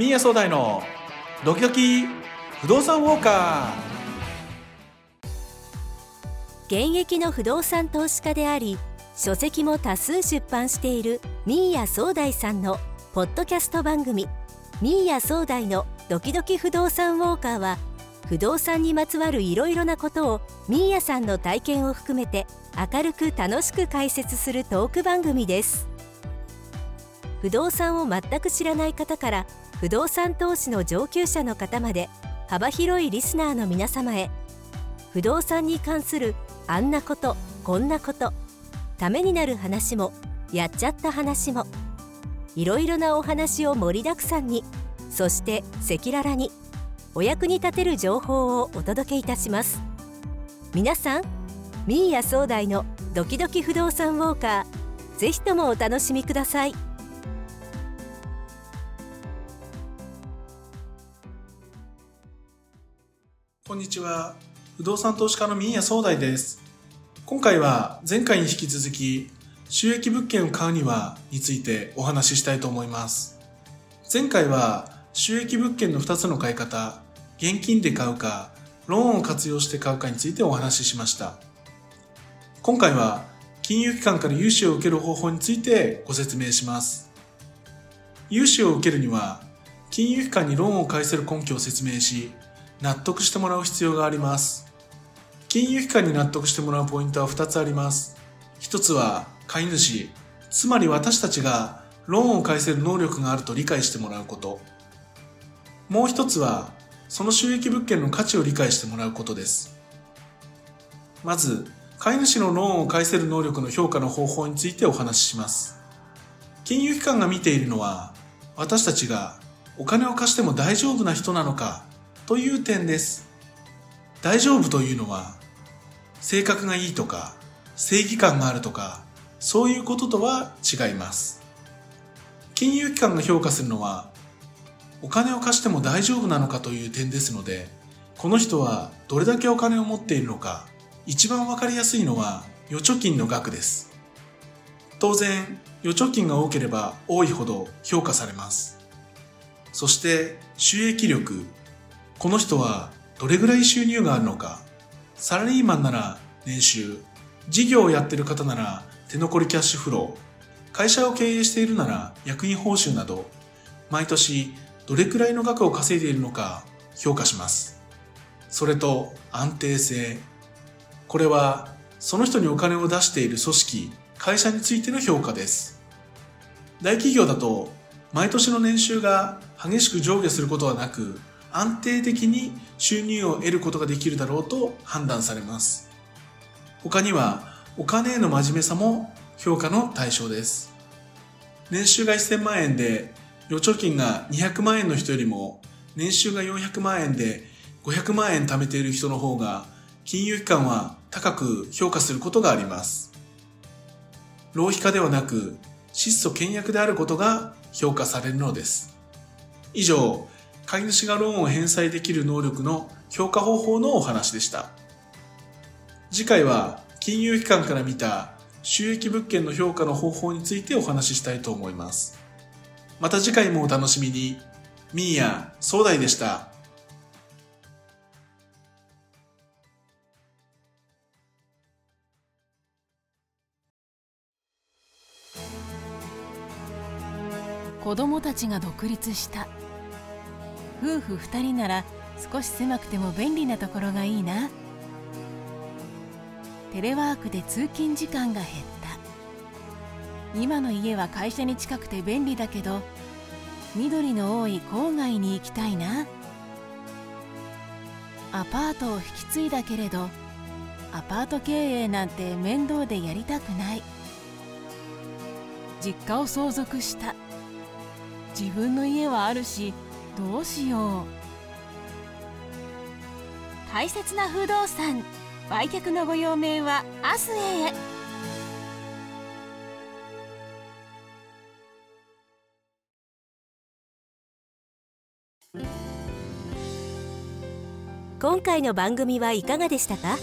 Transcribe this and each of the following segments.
ミーヤ総大のドキドキ不動産ウォーカー。現役の不動産投資家であり書籍も多数出版しているミーヤ総大さんのポッドキャスト番組。ミーヤ総大のドキドキ不動産ウォーカーは不動産にまつわるいろいろなことをミーヤさんの体験を含めて明るく楽しく解説するトーク番組です。不動産を全く知らない方から不動産投資の上級者の方まで幅広いリスナーの皆様へ不動産に関するあんなことこんなことためになる話もやっちゃった話もいろいろなお話を盛りだくさんにそして赤裸々にお役に立てる情報をお届けいたします。皆さんミーヤ総大のドキドキ不動産ウォーカーぜひともお楽しみください。こんにちは不動産投資家のミーヤ総大です今回は前回に引き続き収益物件を買うにはについてお話ししたいと思います前回は収益物件の2つの買い方、現金で買うか、ローンを活用して買うかについてお話ししました。今回は、金融機関から融資を受ける方法についてご説明します。融資を受けるには、金融機関にローンを返せる根拠を説明し、納得してもらう必要があります。金融機関に納得してもらうポイントは2つあります。1つは、買い主、つまり私たちがローンを返せる能力があると理解してもらうこと。もう一つは、その収益物件の価値を理解してもらうことです。まず、買い主のローンを返せる能力の評価の方法についてお話しします。金融機関が見ているのは、私たちがお金を貸しても大丈夫な人なのかという点です。大丈夫というのは、性格がいいとか、正義感があるとか、そういうこととは違います。金融機関が評価するのは、お金を貸しても大丈夫なのかという点ですので、この人はどれだけお金を持っているのか、一番わかりやすいのは預貯金の額です。当然、預貯金が多ければ多いほど評価されます。そして収益力。この人はどれぐらい収入があるのか。サラリーマンなら年収。事業をやっている方なら手残りキャッシュフロー。会社を経営しているなら役員報酬など、毎年どれくらいの額を稼いでいるのか評価します。それと安定性。これはその人にお金を出している組織、会社についての評価です。大企業だと毎年の年収が激しく上下することはなく安定的に収入を得ることができるだろうと判断されます。他にはお金への真面目さも評価の対象です。年収が1000万円で預貯金が200万円の人よりも年収が400万円で500万円貯めている人の方が金融機関は高く評価することがあります。浪費家ではなく質素倹約であることが評価されるのです。以上、買い主がローンを返済できる能力の評価方法のお話でした。次回は金融機関から見た収益物件の評価の方法についてお話ししたいと思います。また次回もお楽しみに。ミーヤ、壮大でした。子供たちが独立した夫婦2人なら少し狭くても便利なところがいいな。テレワークで通勤時間が減った。今の家は会社に近くて便利だけど緑の多い郊外に行きたいな。アパートを引き継いだけれどアパート経営なんて面倒でやりたくない。実家を相続した。自分の家はあるしどうしよう。大切な不動産。売却のご用命は明日へ。今回の番組はいかがでしたか？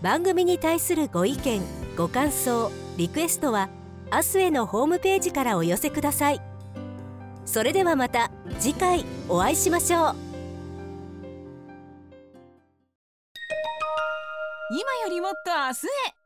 番組に対するご意見ご感想リクエストはアスへのホームページからお寄せください。それではまた次回お会いしましょう。今よりもっと明日へ。